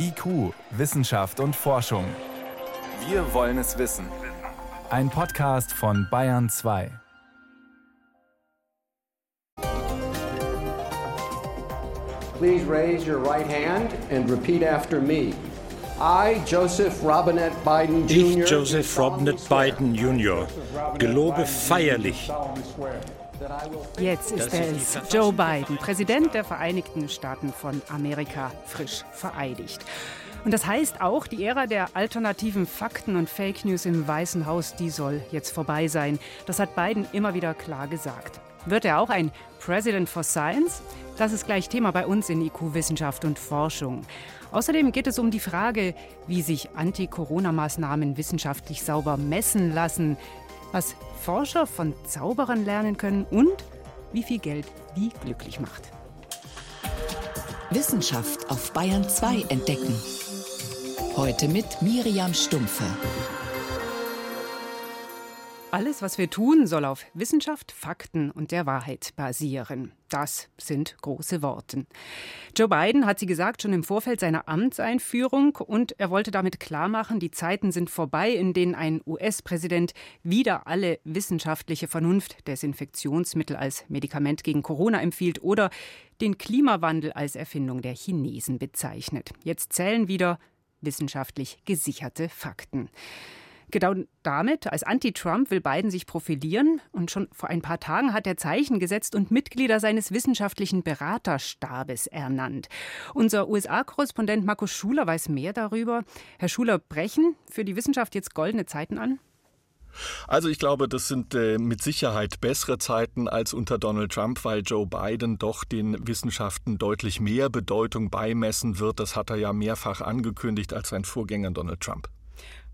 IQ, Wissenschaft und Forschung. Wir wollen es wissen. Ein Podcast von Bayern 2. Please raise your right hand and repeat after me. I, Joseph Robinette Biden Jr. Ich, Joseph Robinette Biden Jr., gelobe feierlich. Jetzt ist er es, Joe Biden, Präsident der Vereinigten Staaten von Amerika, frisch vereidigt. Und das heißt auch, die Ära der alternativen Fakten und Fake News im Weißen Haus, die soll jetzt vorbei sein. Das hat Biden immer wieder klar gesagt. Wird er auch ein President for Science? Das ist gleich Thema bei uns in IQ Wissenschaft und Forschung. Außerdem geht es um die Frage, wie sich Anti-Corona-Maßnahmen wissenschaftlich sauber messen lassen, was Forscher von Zauberern lernen können und wie viel Geld die glücklich macht. Wissenschaft auf Bayern 2 entdecken. Heute mit Miriam Stumpfe. Alles, was wir tun, soll auf Wissenschaft, Fakten und der Wahrheit basieren. Das sind große Worte. Joe Biden hat sie gesagt schon im Vorfeld seiner Amtseinführung und er wollte damit klarmachen, die Zeiten sind vorbei, in denen ein US-Präsident wieder alle wissenschaftliche Vernunft des Infektionsmittel als Medikament gegen Corona empfiehlt oder den Klimawandel als Erfindung der Chinesen bezeichnet. Jetzt zählen wieder wissenschaftlich gesicherte Fakten. Genau damit, als Anti-Trump, will Biden sich profilieren. Und schon vor ein paar Tagen hat er Zeichen gesetzt und Mitglieder seines wissenschaftlichen Beraterstabes ernannt. Unser USA-Korrespondent Markus Schuler weiß mehr darüber. Herr Schuler, brechen für die Wissenschaft jetzt goldene Zeiten an? Also ich glaube, das sind äh, mit Sicherheit bessere Zeiten als unter Donald Trump, weil Joe Biden doch den Wissenschaften deutlich mehr Bedeutung beimessen wird. Das hat er ja mehrfach angekündigt als sein Vorgänger Donald Trump.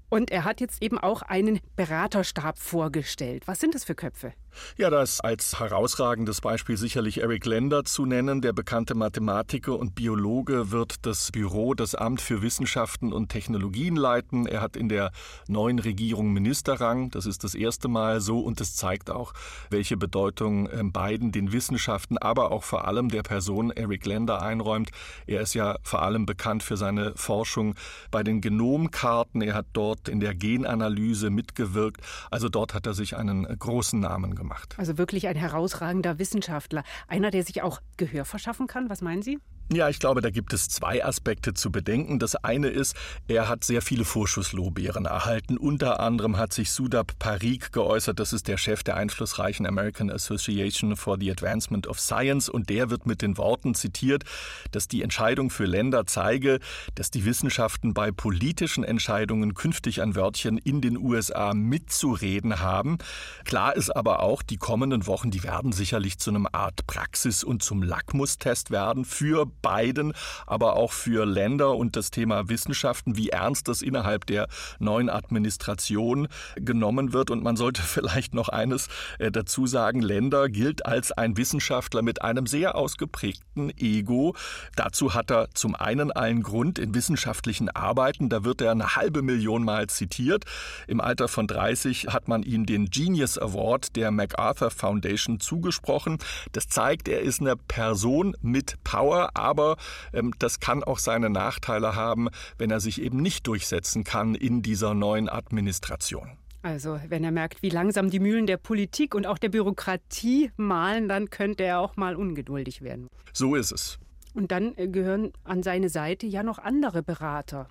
Und er hat jetzt eben auch einen Beraterstab vorgestellt. Was sind das für Köpfe? Ja, da ist als herausragendes Beispiel sicherlich Eric Lender zu nennen. Der bekannte Mathematiker und Biologe wird das Büro, das Amt für Wissenschaften und Technologien leiten. Er hat in der neuen Regierung Ministerrang. Das ist das erste Mal so und es zeigt auch, welche Bedeutung ähm, Biden den Wissenschaften, aber auch vor allem der Person Eric Lender einräumt. Er ist ja vor allem bekannt für seine Forschung bei den Genomkarten. Er hat dort in der Genanalyse mitgewirkt. Also dort hat er sich einen großen Namen gemacht gemacht. Also wirklich ein herausragender Wissenschaftler. Einer, der sich auch Gehör verschaffen kann. Was meinen Sie? Ja, ich glaube, da gibt es zwei Aspekte zu bedenken. Das eine ist, er hat sehr viele Vorschusslorbeeren erhalten. Unter anderem hat sich Sudab Parikh geäußert, das ist der Chef der einflussreichen American Association for the Advancement of Science und der wird mit den Worten zitiert, dass die Entscheidung für Länder zeige, dass die Wissenschaften bei politischen Entscheidungen künftig ein Wörtchen in den USA mitzureden haben. Klar ist aber auch, die kommenden Wochen, die werden sicherlich zu einem Art Praxis und zum Lackmustest werden für Biden, aber auch für Länder und das Thema Wissenschaften, wie ernst das innerhalb der neuen Administration genommen wird. Und man sollte vielleicht noch eines äh, dazu sagen, Länder gilt als ein Wissenschaftler mit einem sehr ausgeprägten Ego. Dazu hat er zum einen einen Grund in wissenschaftlichen Arbeiten, da wird er eine halbe Million Mal zitiert. Im Alter von 30 hat man ihm den Genius Award der MacArthur Foundation zugesprochen. Das zeigt, er ist eine Person mit Power, aber ähm, das kann auch seine Nachteile haben, wenn er sich eben nicht durchsetzen kann in dieser neuen Administration. Also, wenn er merkt, wie langsam die Mühlen der Politik und auch der Bürokratie malen, dann könnte er auch mal ungeduldig werden. So ist es. Und dann äh, gehören an seine Seite ja noch andere Berater.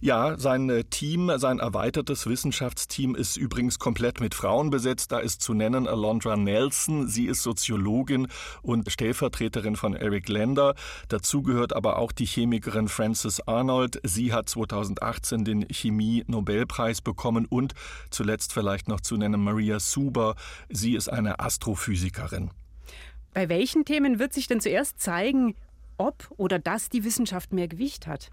Ja, sein äh, Team, sein erweitertes Wissenschaftsteam ist übrigens komplett mit Frauen besetzt. Da ist zu nennen Alondra Nelson. Sie ist Soziologin und Stellvertreterin von Eric Lender. Dazu gehört aber auch die Chemikerin Frances Arnold. Sie hat 2018 den Chemie-Nobelpreis bekommen und zuletzt vielleicht noch zu nennen Maria Suber. Sie ist eine Astrophysikerin. Bei welchen Themen wird sich denn zuerst zeigen, ob oder dass die Wissenschaft mehr Gewicht hat?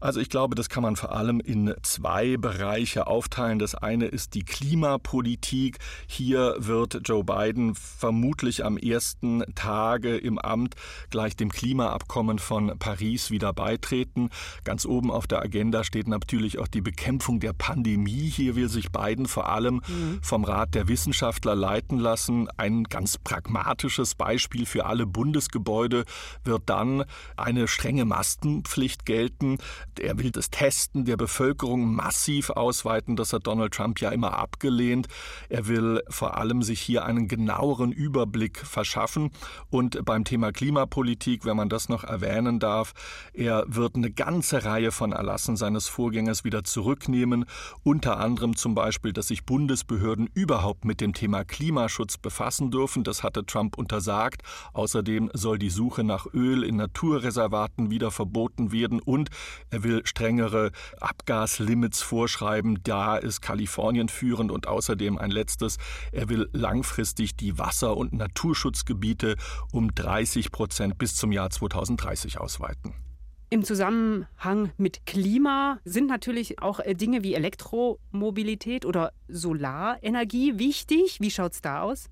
Also ich glaube, das kann man vor allem in zwei Bereiche aufteilen. Das eine ist die Klimapolitik. Hier wird Joe Biden vermutlich am ersten Tage im Amt gleich dem Klimaabkommen von Paris wieder beitreten. Ganz oben auf der Agenda steht natürlich auch die Bekämpfung der Pandemie. Hier will sich Biden vor allem mhm. vom Rat der Wissenschaftler leiten lassen. Ein ganz pragmatisches Beispiel für alle Bundesgebäude wird dann eine strenge Maskenpflicht gelten Er will das Testen der Bevölkerung massiv ausweiten. Das hat Donald Trump ja immer abgelehnt. Er will vor allem sich hier einen genaueren Überblick verschaffen. Und beim Thema Klimapolitik, wenn man das noch erwähnen darf, er wird eine ganze Reihe von Erlassen seines Vorgängers wieder zurücknehmen. Unter anderem zum Beispiel, dass sich Bundesbehörden überhaupt mit dem Thema Klimaschutz befassen dürfen. Das hatte Trump untersagt. Außerdem soll die Suche nach Öl in Naturreservaten wieder verboten werden und er will strengere Abgaslimits vorschreiben. Da ist Kalifornien führend und außerdem ein letztes. Er will langfristig die Wasser- und Naturschutzgebiete um 30 Prozent bis zum Jahr 2030 ausweiten. Im Zusammenhang mit Klima sind natürlich auch äh, Dinge wie Elektromobilität oder Solarenergie wichtig. Wie schaut es da aus?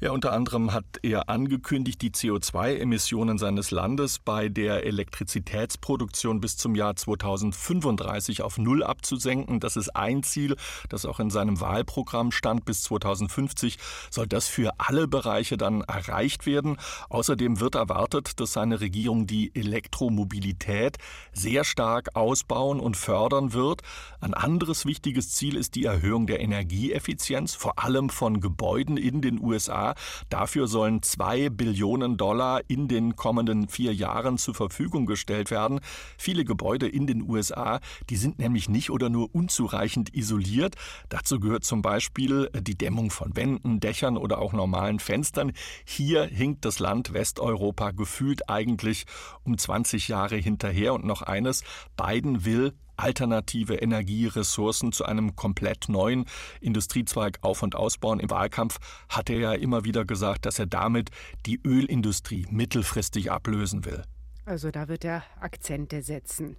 Ja, unter anderem hat er angekündigt, die CO2-Emissionen seines Landes bei der Elektrizitätsproduktion bis zum Jahr 2035 auf Null abzusenken. Das ist ein Ziel, das auch in seinem Wahlprogramm stand. Bis 2050 soll das für alle Bereiche dann erreicht werden. Außerdem wird erwartet, dass seine Regierung die Elektromobilität sehr stark ausbauen und fördern wird. Ein anderes wichtiges Ziel ist die Erhöhung der Energieeffizienz, vor allem von Gebäuden in den USA USA. Dafür sollen zwei Billionen Dollar in den kommenden vier Jahren zur Verfügung gestellt werden. Viele Gebäude in den USA, die sind nämlich nicht oder nur unzureichend isoliert. Dazu gehört zum Beispiel die Dämmung von Wänden, Dächern oder auch normalen Fenstern. Hier hinkt das Land Westeuropa gefühlt eigentlich um 20 Jahre hinterher. Und noch eines, Biden will alternative Energieressourcen zu einem komplett neuen Industriezweig auf- und ausbauen. Im Wahlkampf hat er ja immer wieder gesagt, dass er damit die Ölindustrie mittelfristig ablösen will. Also da wird er Akzente setzen.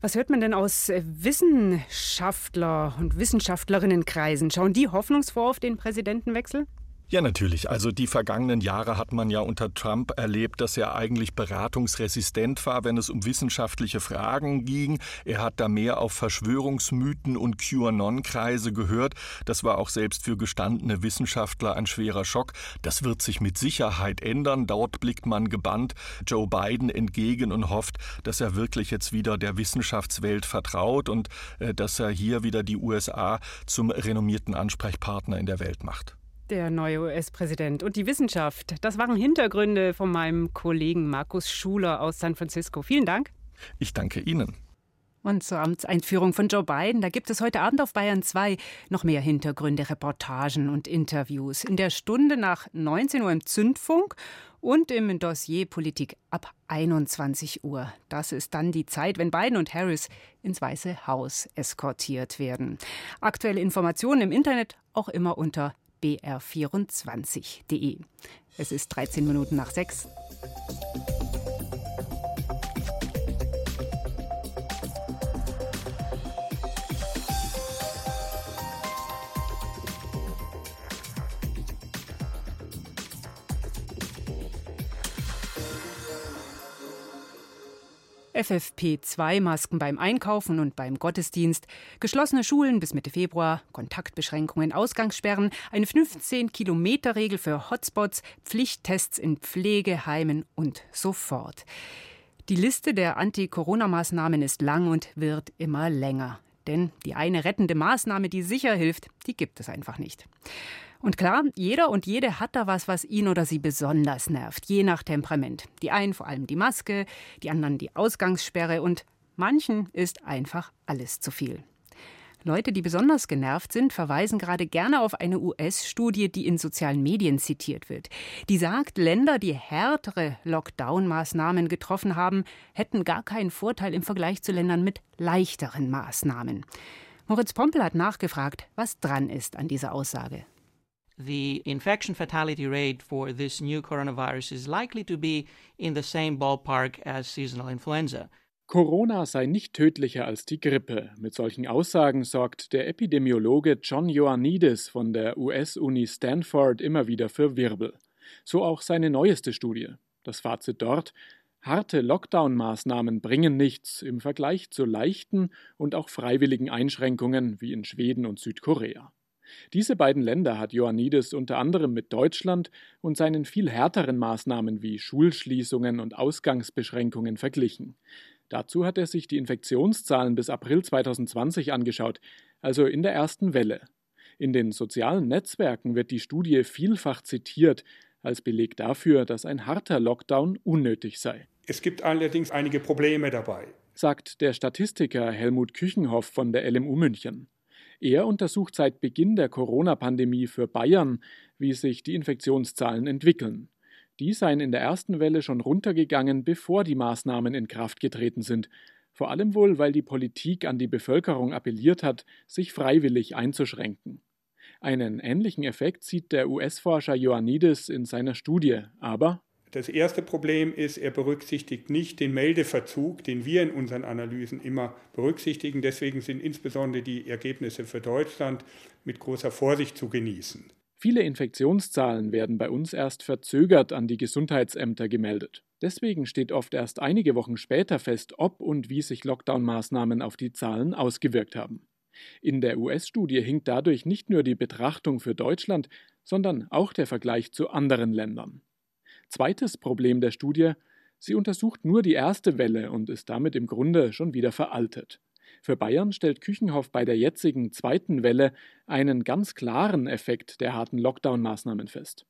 Was hört man denn aus Wissenschaftler und Wissenschaftlerinnenkreisen? Schauen die hoffnungsvoll auf den Präsidentenwechsel? Ja, natürlich. Also die vergangenen Jahre hat man ja unter Trump erlebt, dass er eigentlich beratungsresistent war, wenn es um wissenschaftliche Fragen ging. Er hat da mehr auf Verschwörungsmythen und QAnon-Kreise gehört. Das war auch selbst für gestandene Wissenschaftler ein schwerer Schock. Das wird sich mit Sicherheit ändern. Dort blickt man gebannt Joe Biden entgegen und hofft, dass er wirklich jetzt wieder der Wissenschaftswelt vertraut und äh, dass er hier wieder die USA zum renommierten Ansprechpartner in der Welt macht. Der neue US-Präsident und die Wissenschaft. Das waren Hintergründe von meinem Kollegen Markus Schuler aus San Francisco. Vielen Dank. Ich danke Ihnen. Und zur Amtseinführung von Joe Biden, da gibt es heute Abend auf Bayern 2 noch mehr Hintergründe, Reportagen und Interviews. In der Stunde nach 19 Uhr im Zündfunk und im Dossier Politik ab 21 Uhr. Das ist dann die Zeit, wenn Biden und Harris ins Weiße Haus eskortiert werden. Aktuelle Informationen im Internet auch immer unter br24.de. Es ist 13 Minuten nach 6. FFP2-Masken beim Einkaufen und beim Gottesdienst, geschlossene Schulen bis Mitte Februar, Kontaktbeschränkungen, Ausgangssperren, eine 15-Kilometer-Regel für Hotspots, Pflichttests in Pflegeheimen und so fort. Die Liste der Anti-Corona-Maßnahmen ist lang und wird immer länger. Denn die eine rettende Maßnahme, die sicher hilft, die gibt es einfach nicht. Und klar, jeder und jede hat da was, was ihn oder sie besonders nervt, je nach Temperament. Die einen vor allem die Maske, die anderen die Ausgangssperre und manchen ist einfach alles zu viel. Leute, die besonders genervt sind, verweisen gerade gerne auf eine US-Studie, die in sozialen Medien zitiert wird. Die sagt, Länder, die härtere Lockdown-Maßnahmen getroffen haben, hätten gar keinen Vorteil im Vergleich zu Ländern mit leichteren Maßnahmen. Moritz Pompel hat nachgefragt, was dran ist an dieser Aussage the infection fatality rate for this new coronavirus is likely to be in the same ballpark as seasonal influenza. Corona sei nicht tödlicher als die Grippe. Mit solchen Aussagen sorgt der Epidemiologe John Ioannidis von der US-Uni Stanford immer wieder für Wirbel. So auch seine neueste Studie. Das Fazit dort: Harte Lockdown-Maßnahmen bringen nichts im Vergleich zu leichten und auch freiwilligen Einschränkungen wie in Schweden und Südkorea. Diese beiden Länder hat Ioannidis unter anderem mit Deutschland und seinen viel härteren Maßnahmen wie Schulschließungen und Ausgangsbeschränkungen verglichen. Dazu hat er sich die Infektionszahlen bis April 2020 angeschaut, also in der ersten Welle. In den sozialen Netzwerken wird die Studie vielfach zitiert als Beleg dafür, dass ein harter Lockdown unnötig sei. Es gibt allerdings einige Probleme dabei, sagt der Statistiker Helmut Küchenhoff von der LMU München. Er untersucht seit Beginn der Corona-Pandemie für Bayern, wie sich die Infektionszahlen entwickeln. Die seien in der ersten Welle schon runtergegangen, bevor die Maßnahmen in Kraft getreten sind. Vor allem wohl, weil die Politik an die Bevölkerung appelliert hat, sich freiwillig einzuschränken. Einen ähnlichen Effekt sieht der US-Forscher Ioannidis in seiner Studie, aber das erste Problem ist, er berücksichtigt nicht den Meldeverzug, den wir in unseren Analysen immer berücksichtigen. Deswegen sind insbesondere die Ergebnisse für Deutschland mit großer Vorsicht zu genießen. Viele Infektionszahlen werden bei uns erst verzögert an die Gesundheitsämter gemeldet. Deswegen steht oft erst einige Wochen später fest, ob und wie sich Lockdown-Maßnahmen auf die Zahlen ausgewirkt haben. In der US-Studie hinkt dadurch nicht nur die Betrachtung für Deutschland, sondern auch der Vergleich zu anderen Ländern. Zweites Problem der Studie, sie untersucht nur die erste Welle und ist damit im Grunde schon wieder veraltet. Für Bayern stellt Küchenhoff bei der jetzigen zweiten Welle einen ganz klaren Effekt der harten Lockdown-Maßnahmen fest.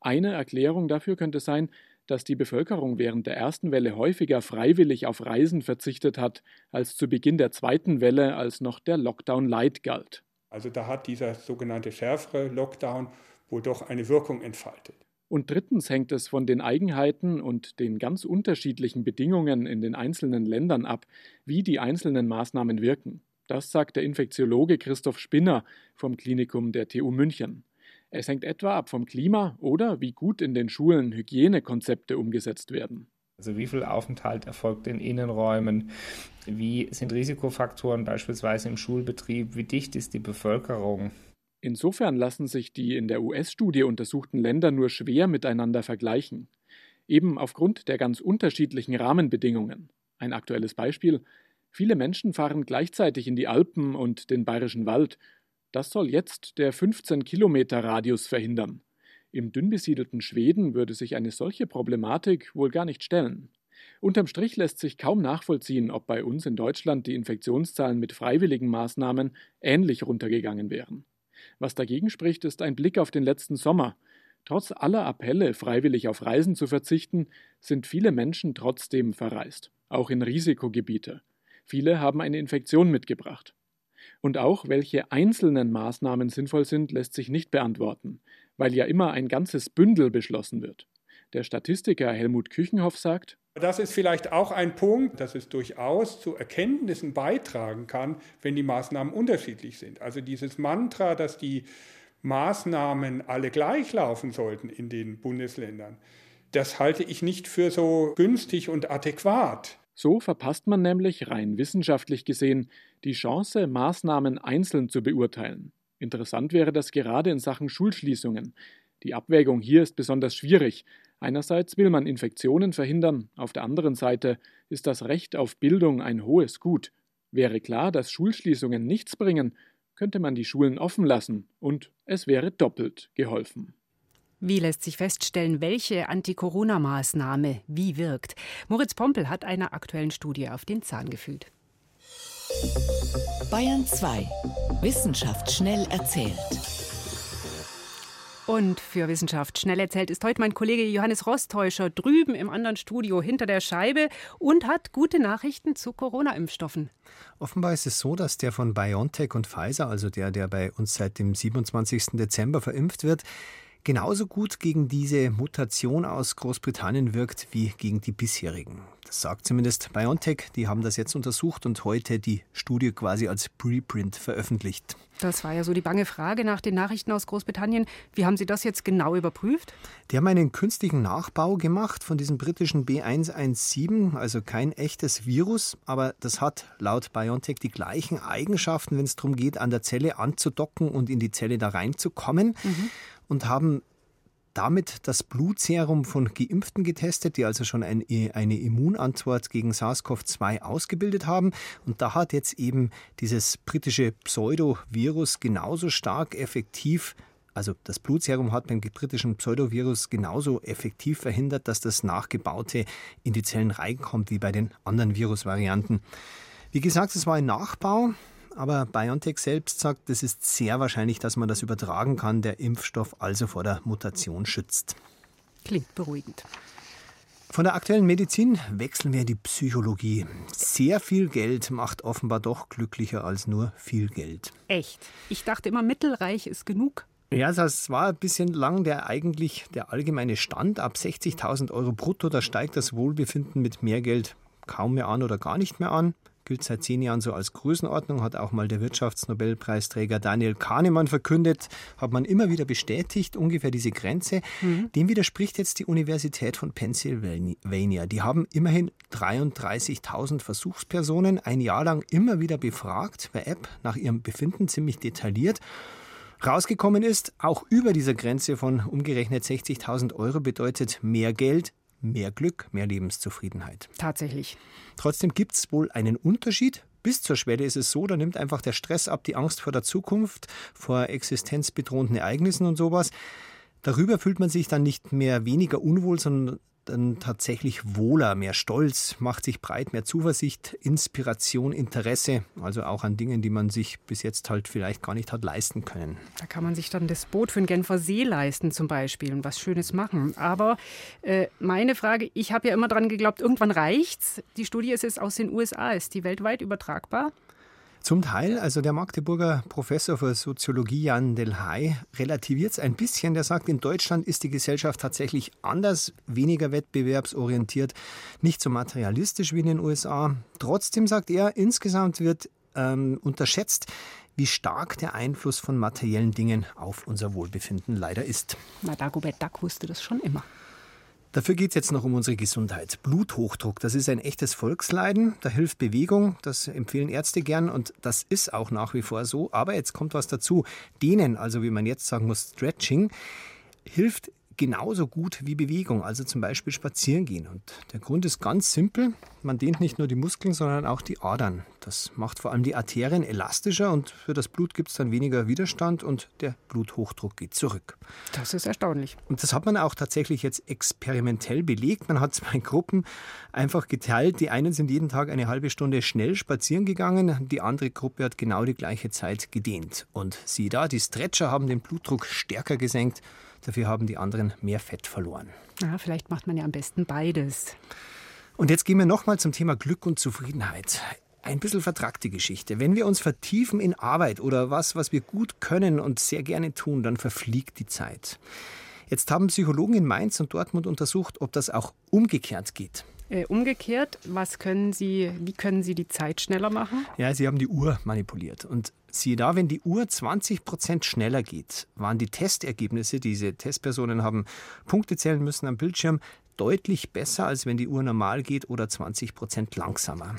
Eine Erklärung dafür könnte sein, dass die Bevölkerung während der ersten Welle häufiger freiwillig auf Reisen verzichtet hat, als zu Beginn der zweiten Welle, als noch der Lockdown Light galt. Also da hat dieser sogenannte schärfere Lockdown wohl doch eine Wirkung entfaltet. Und drittens hängt es von den Eigenheiten und den ganz unterschiedlichen Bedingungen in den einzelnen Ländern ab, wie die einzelnen Maßnahmen wirken. Das sagt der Infektiologe Christoph Spinner vom Klinikum der TU München. Es hängt etwa ab vom Klima oder wie gut in den Schulen Hygienekonzepte umgesetzt werden. Also wie viel Aufenthalt erfolgt in Innenräumen? Wie sind Risikofaktoren beispielsweise im Schulbetrieb? Wie dicht ist die Bevölkerung? Insofern lassen sich die in der US-Studie untersuchten Länder nur schwer miteinander vergleichen. Eben aufgrund der ganz unterschiedlichen Rahmenbedingungen. Ein aktuelles Beispiel. Viele Menschen fahren gleichzeitig in die Alpen und den bayerischen Wald. Das soll jetzt der 15 Kilometer Radius verhindern. Im dünn besiedelten Schweden würde sich eine solche Problematik wohl gar nicht stellen. Unterm Strich lässt sich kaum nachvollziehen, ob bei uns in Deutschland die Infektionszahlen mit freiwilligen Maßnahmen ähnlich runtergegangen wären. Was dagegen spricht, ist ein Blick auf den letzten Sommer. Trotz aller Appelle, freiwillig auf Reisen zu verzichten, sind viele Menschen trotzdem verreist, auch in Risikogebiete. Viele haben eine Infektion mitgebracht. Und auch welche einzelnen Maßnahmen sinnvoll sind, lässt sich nicht beantworten, weil ja immer ein ganzes Bündel beschlossen wird. Der Statistiker Helmut Küchenhoff sagt, das ist vielleicht auch ein Punkt, dass es durchaus zu Erkenntnissen beitragen kann, wenn die Maßnahmen unterschiedlich sind. Also dieses Mantra, dass die Maßnahmen alle gleich laufen sollten in den Bundesländern, das halte ich nicht für so günstig und adäquat. So verpasst man nämlich rein wissenschaftlich gesehen die Chance, Maßnahmen einzeln zu beurteilen. Interessant wäre das gerade in Sachen Schulschließungen. Die Abwägung hier ist besonders schwierig, Einerseits will man Infektionen verhindern, auf der anderen Seite ist das Recht auf Bildung ein hohes Gut. Wäre klar, dass Schulschließungen nichts bringen, könnte man die Schulen offen lassen und es wäre doppelt geholfen. Wie lässt sich feststellen, welche Anti-Corona-Maßnahme wie wirkt? Moritz Pompel hat einer aktuellen Studie auf den Zahn gefühlt. Bayern 2. Wissenschaft schnell erzählt. Und für Wissenschaft schnell erzählt ist heute mein Kollege Johannes Rostäuscher drüben im anderen Studio hinter der Scheibe und hat gute Nachrichten zu Corona-Impfstoffen. Offenbar ist es so, dass der von BioNTech und Pfizer, also der, der bei uns seit dem 27. Dezember verimpft wird, genauso gut gegen diese Mutation aus Großbritannien wirkt wie gegen die bisherigen. Das sagt zumindest BioNTech. Die haben das jetzt untersucht und heute die Studie quasi als Preprint veröffentlicht. Das war ja so die bange Frage nach den Nachrichten aus Großbritannien. Wie haben Sie das jetzt genau überprüft? Die haben einen künstlichen Nachbau gemacht von diesem britischen B117, also kein echtes Virus, aber das hat laut BioNTech die gleichen Eigenschaften, wenn es darum geht, an der Zelle anzudocken und in die Zelle da reinzukommen. Mhm. Und haben damit das Blutserum von Geimpften getestet, die also schon ein, eine Immunantwort gegen SARS-CoV-2 ausgebildet haben. Und da hat jetzt eben dieses britische Pseudovirus genauso stark effektiv Also das Blutserum hat beim britischen Pseudovirus genauso effektiv verhindert, dass das Nachgebaute in die Zellen reinkommt wie bei den anderen Virusvarianten. Wie gesagt, es war ein Nachbau, aber BioNTech selbst sagt, es ist sehr wahrscheinlich, dass man das übertragen kann, der Impfstoff also vor der Mutation schützt. Klingt beruhigend. Von der aktuellen Medizin wechseln wir in die Psychologie. Sehr viel Geld macht offenbar doch glücklicher als nur viel Geld. Echt? Ich dachte immer, mittelreich ist genug. Ja, das war ein bisschen lang der eigentlich der allgemeine Stand. Ab 60.000 Euro brutto, da steigt das Wohlbefinden mit mehr Geld kaum mehr an oder gar nicht mehr an gilt seit zehn Jahren so als Größenordnung, hat auch mal der Wirtschaftsnobelpreisträger Daniel Kahnemann verkündet, hat man immer wieder bestätigt, ungefähr diese Grenze. Mhm. Dem widerspricht jetzt die Universität von Pennsylvania. Die haben immerhin 33.000 Versuchspersonen ein Jahr lang immer wieder befragt, per App, nach ihrem Befinden ziemlich detailliert. Rausgekommen ist, auch über dieser Grenze von umgerechnet 60.000 Euro bedeutet mehr Geld, mehr Glück, mehr Lebenszufriedenheit. Tatsächlich. Trotzdem gibt es wohl einen Unterschied. Bis zur Schwelle ist es so, da nimmt einfach der Stress ab, die Angst vor der Zukunft, vor existenzbedrohenden Ereignissen und sowas. Darüber fühlt man sich dann nicht mehr weniger unwohl, sondern dann tatsächlich wohler, mehr Stolz, macht sich breit, mehr Zuversicht, Inspiration, Interesse, also auch an Dingen, die man sich bis jetzt halt vielleicht gar nicht hat leisten können. Da kann man sich dann das Boot für den Genfer See leisten zum Beispiel und was Schönes machen. Aber äh, meine Frage, ich habe ja immer daran geglaubt, irgendwann reicht's. Die Studie ist jetzt aus den USA. Ist die weltweit übertragbar? Zum Teil, also der Magdeburger Professor für Soziologie Jan Delhay relativiert es ein bisschen. Der sagt, in Deutschland ist die Gesellschaft tatsächlich anders, weniger wettbewerbsorientiert, nicht so materialistisch wie in den USA. Trotzdem sagt er, insgesamt wird ähm, unterschätzt, wie stark der Einfluss von materiellen Dingen auf unser Wohlbefinden leider ist. Na, Dagobert Duck wusste das schon immer. Dafür geht es jetzt noch um unsere Gesundheit. Bluthochdruck, das ist ein echtes Volksleiden. Da hilft Bewegung, das empfehlen Ärzte gern und das ist auch nach wie vor so. Aber jetzt kommt was dazu. Dehnen, also wie man jetzt sagen muss, Stretching, hilft genauso gut wie Bewegung, also zum Beispiel spazieren gehen. Und der Grund ist ganz simpel. Man dehnt nicht nur die Muskeln, sondern auch die Adern. Das macht vor allem die Arterien elastischer und für das Blut gibt es dann weniger Widerstand und der Bluthochdruck geht zurück. Das ist erstaunlich. Und das hat man auch tatsächlich jetzt experimentell belegt. Man hat zwei Gruppen einfach geteilt. Die einen sind jeden Tag eine halbe Stunde schnell spazieren gegangen, die andere Gruppe hat genau die gleiche Zeit gedehnt. Und siehe da, die Stretcher haben den Blutdruck stärker gesenkt Dafür haben die anderen mehr Fett verloren. Ja, vielleicht macht man ja am besten beides. Und jetzt gehen wir nochmal zum Thema Glück und Zufriedenheit. Ein bisschen vertragte Geschichte. Wenn wir uns vertiefen in Arbeit oder was, was wir gut können und sehr gerne tun, dann verfliegt die Zeit. Jetzt haben Psychologen in Mainz und Dortmund untersucht, ob das auch umgekehrt geht. Äh, umgekehrt, was können Sie, wie können Sie die Zeit schneller machen? Ja, Sie haben die Uhr manipuliert. Und siehe da, wenn die Uhr 20 Prozent schneller geht, waren die Testergebnisse, diese Testpersonen haben Punkte zählen müssen am Bildschirm, deutlich besser, als wenn die Uhr normal geht oder 20 Prozent langsamer.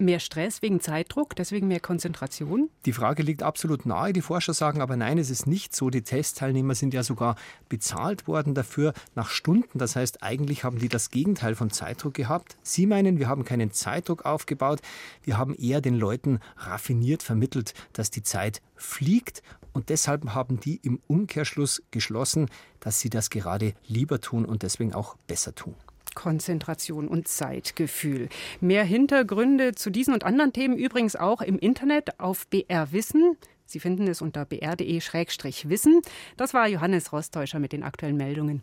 Mehr Stress wegen Zeitdruck, deswegen mehr Konzentration? Die Frage liegt absolut nahe. Die Forscher sagen aber nein, es ist nicht so. Die Testteilnehmer sind ja sogar bezahlt worden dafür nach Stunden. Das heißt, eigentlich haben die das Gegenteil von Zeitdruck gehabt. Sie meinen, wir haben keinen Zeitdruck aufgebaut. Wir haben eher den Leuten raffiniert vermittelt, dass die Zeit fliegt. Und deshalb haben die im Umkehrschluss geschlossen, dass sie das gerade lieber tun und deswegen auch besser tun. Konzentration und Zeitgefühl. Mehr Hintergründe zu diesen und anderen Themen übrigens auch im Internet auf BR Wissen. Sie finden es unter br.de-wissen. Das war Johannes Rostäuscher mit den aktuellen Meldungen.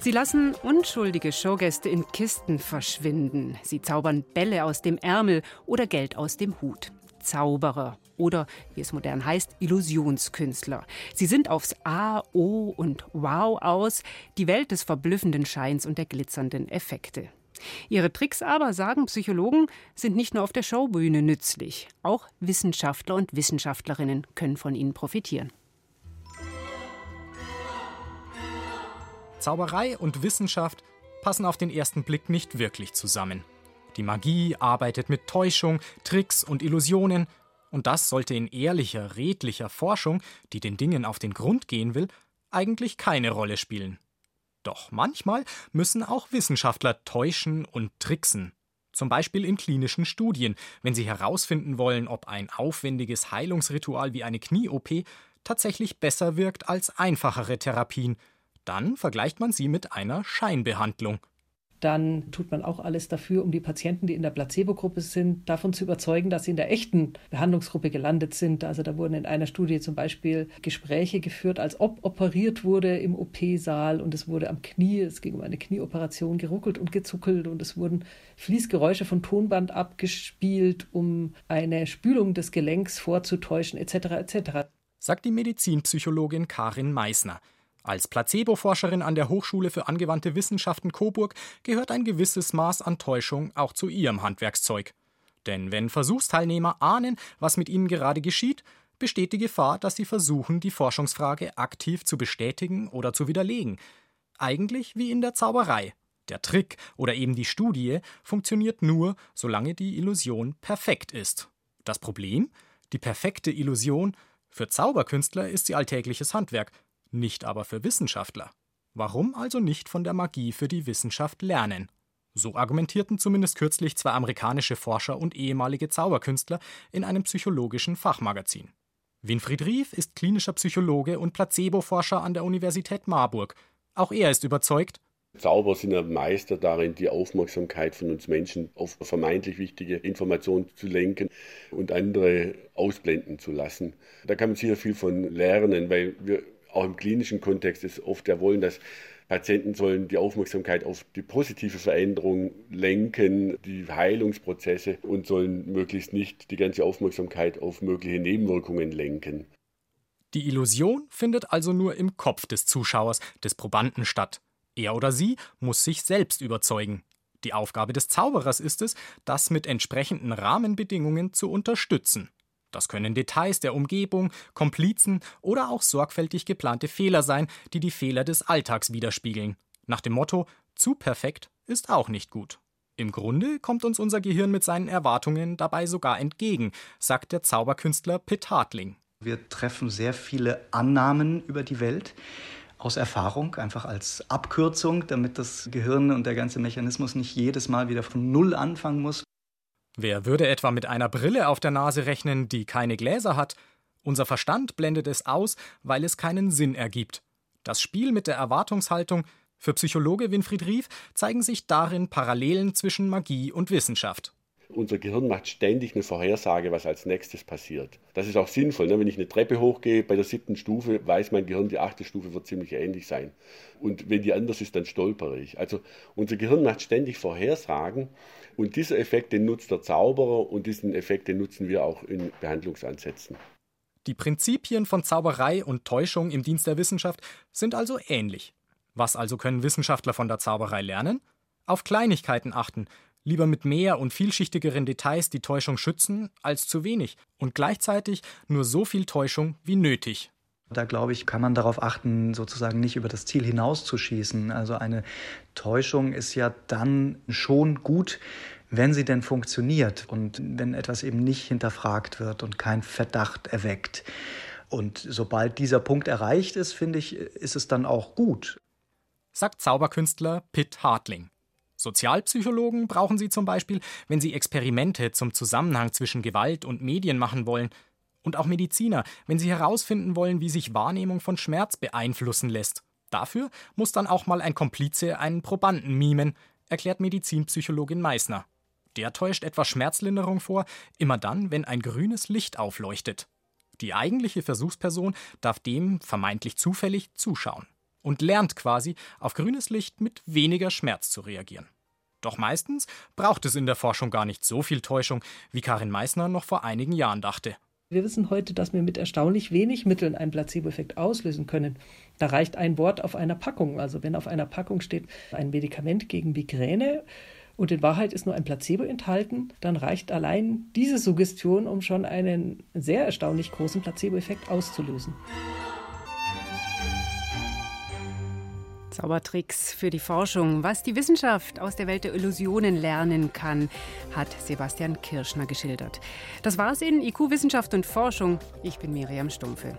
Sie lassen unschuldige Showgäste in Kisten verschwinden. Sie zaubern Bälle aus dem Ärmel oder Geld aus dem Hut. Zauberer oder, wie es modern heißt, Illusionskünstler. Sie sind aufs A, O und Wow aus, die Welt des verblüffenden Scheins und der glitzernden Effekte. Ihre Tricks aber, sagen Psychologen, sind nicht nur auf der Showbühne nützlich. Auch Wissenschaftler und Wissenschaftlerinnen können von ihnen profitieren. Zauberei und Wissenschaft passen auf den ersten Blick nicht wirklich zusammen. Die Magie arbeitet mit Täuschung, Tricks und Illusionen, und das sollte in ehrlicher, redlicher Forschung, die den Dingen auf den Grund gehen will, eigentlich keine Rolle spielen. Doch manchmal müssen auch Wissenschaftler täuschen und tricksen. Zum Beispiel in klinischen Studien, wenn sie herausfinden wollen, ob ein aufwendiges Heilungsritual wie eine Knie-OP tatsächlich besser wirkt als einfachere Therapien. Dann vergleicht man sie mit einer Scheinbehandlung dann tut man auch alles dafür, um die Patienten, die in der Placebo-Gruppe sind, davon zu überzeugen, dass sie in der echten Behandlungsgruppe gelandet sind. Also da wurden in einer Studie zum Beispiel Gespräche geführt, als ob operiert wurde im OP-Saal und es wurde am Knie, es ging um eine Knieoperation, geruckelt und gezuckelt und es wurden Fließgeräusche von Tonband abgespielt, um eine Spülung des Gelenks vorzutäuschen, etc. etc. Sagt die Medizinpsychologin Karin Meissner. Als Placebo-Forscherin an der Hochschule für angewandte Wissenschaften Coburg gehört ein gewisses Maß an Täuschung auch zu ihrem Handwerkszeug. Denn wenn Versuchsteilnehmer ahnen, was mit ihnen gerade geschieht, besteht die Gefahr, dass sie versuchen, die Forschungsfrage aktiv zu bestätigen oder zu widerlegen. Eigentlich wie in der Zauberei. Der Trick oder eben die Studie funktioniert nur, solange die Illusion perfekt ist. Das Problem? Die perfekte Illusion. Für Zauberkünstler ist sie alltägliches Handwerk nicht aber für Wissenschaftler. Warum also nicht von der Magie für die Wissenschaft lernen? So argumentierten zumindest kürzlich zwei amerikanische Forscher und ehemalige Zauberkünstler in einem psychologischen Fachmagazin. Winfried Rief ist klinischer Psychologe und Placebo-Forscher an der Universität Marburg. Auch er ist überzeugt, Zauber sind ja Meister darin, die Aufmerksamkeit von uns Menschen auf vermeintlich wichtige Informationen zu lenken und andere ausblenden zu lassen. Da kann man sicher viel von lernen, weil wir auch im klinischen Kontext ist oft der Wollen, dass Patienten sollen die Aufmerksamkeit auf die positive Veränderung lenken, die Heilungsprozesse und sollen möglichst nicht die ganze Aufmerksamkeit auf mögliche Nebenwirkungen lenken. Die Illusion findet also nur im Kopf des Zuschauers, des Probanden statt. Er oder sie muss sich selbst überzeugen. Die Aufgabe des Zauberers ist es, das mit entsprechenden Rahmenbedingungen zu unterstützen. Das können Details der Umgebung, Komplizen oder auch sorgfältig geplante Fehler sein, die die Fehler des Alltags widerspiegeln. Nach dem Motto: zu perfekt ist auch nicht gut. Im Grunde kommt uns unser Gehirn mit seinen Erwartungen dabei sogar entgegen, sagt der Zauberkünstler Pitt Hartling. Wir treffen sehr viele Annahmen über die Welt aus Erfahrung, einfach als Abkürzung, damit das Gehirn und der ganze Mechanismus nicht jedes Mal wieder von Null anfangen muss. Wer würde etwa mit einer Brille auf der Nase rechnen, die keine Gläser hat? Unser Verstand blendet es aus, weil es keinen Sinn ergibt. Das Spiel mit der Erwartungshaltung für Psychologe Winfried Rief zeigen sich darin Parallelen zwischen Magie und Wissenschaft. Unser Gehirn macht ständig eine Vorhersage, was als nächstes passiert. Das ist auch sinnvoll. Ne? Wenn ich eine Treppe hochgehe, bei der siebten Stufe weiß mein Gehirn, die achte Stufe wird ziemlich ähnlich sein. Und wenn die anders ist, dann stolpere ich. Also unser Gehirn macht ständig Vorhersagen und dieser Effekt, den nutzt der Zauberer und diesen Effekt, den nutzen wir auch in Behandlungsansätzen. Die Prinzipien von Zauberei und Täuschung im Dienst der Wissenschaft sind also ähnlich. Was also können Wissenschaftler von der Zauberei lernen? Auf Kleinigkeiten achten, lieber mit mehr und vielschichtigeren Details die Täuschung schützen als zu wenig und gleichzeitig nur so viel Täuschung wie nötig. Da glaube ich, kann man darauf achten, sozusagen nicht über das Ziel hinauszuschießen. Also eine Täuschung ist ja dann schon gut, wenn sie denn funktioniert und wenn etwas eben nicht hinterfragt wird und kein Verdacht erweckt. Und sobald dieser Punkt erreicht ist, finde ich, ist es dann auch gut. Sagt Zauberkünstler Pitt Hartling. Sozialpsychologen brauchen sie zum Beispiel, wenn sie Experimente zum Zusammenhang zwischen Gewalt und Medien machen wollen und auch Mediziner, wenn sie herausfinden wollen, wie sich Wahrnehmung von Schmerz beeinflussen lässt. Dafür muss dann auch mal ein Komplize einen Probanden mimen, erklärt Medizinpsychologin Meissner. Der täuscht etwas Schmerzlinderung vor, immer dann, wenn ein grünes Licht aufleuchtet. Die eigentliche Versuchsperson darf dem vermeintlich zufällig zuschauen und lernt quasi, auf grünes Licht mit weniger Schmerz zu reagieren. Doch meistens braucht es in der Forschung gar nicht so viel Täuschung, wie Karin Meissner noch vor einigen Jahren dachte. Wir wissen heute, dass wir mit erstaunlich wenig Mitteln einen Placebo-Effekt auslösen können. Da reicht ein Wort auf einer Packung. Also wenn auf einer Packung steht ein Medikament gegen Migräne und in Wahrheit ist nur ein Placebo enthalten, dann reicht allein diese Suggestion, um schon einen sehr erstaunlich großen Placebo-Effekt auszulösen. Zaubertricks für die Forschung. Was die Wissenschaft aus der Welt der Illusionen lernen kann, hat Sebastian Kirschner geschildert. Das war's in IQ Wissenschaft und Forschung. Ich bin Miriam Stumpfe.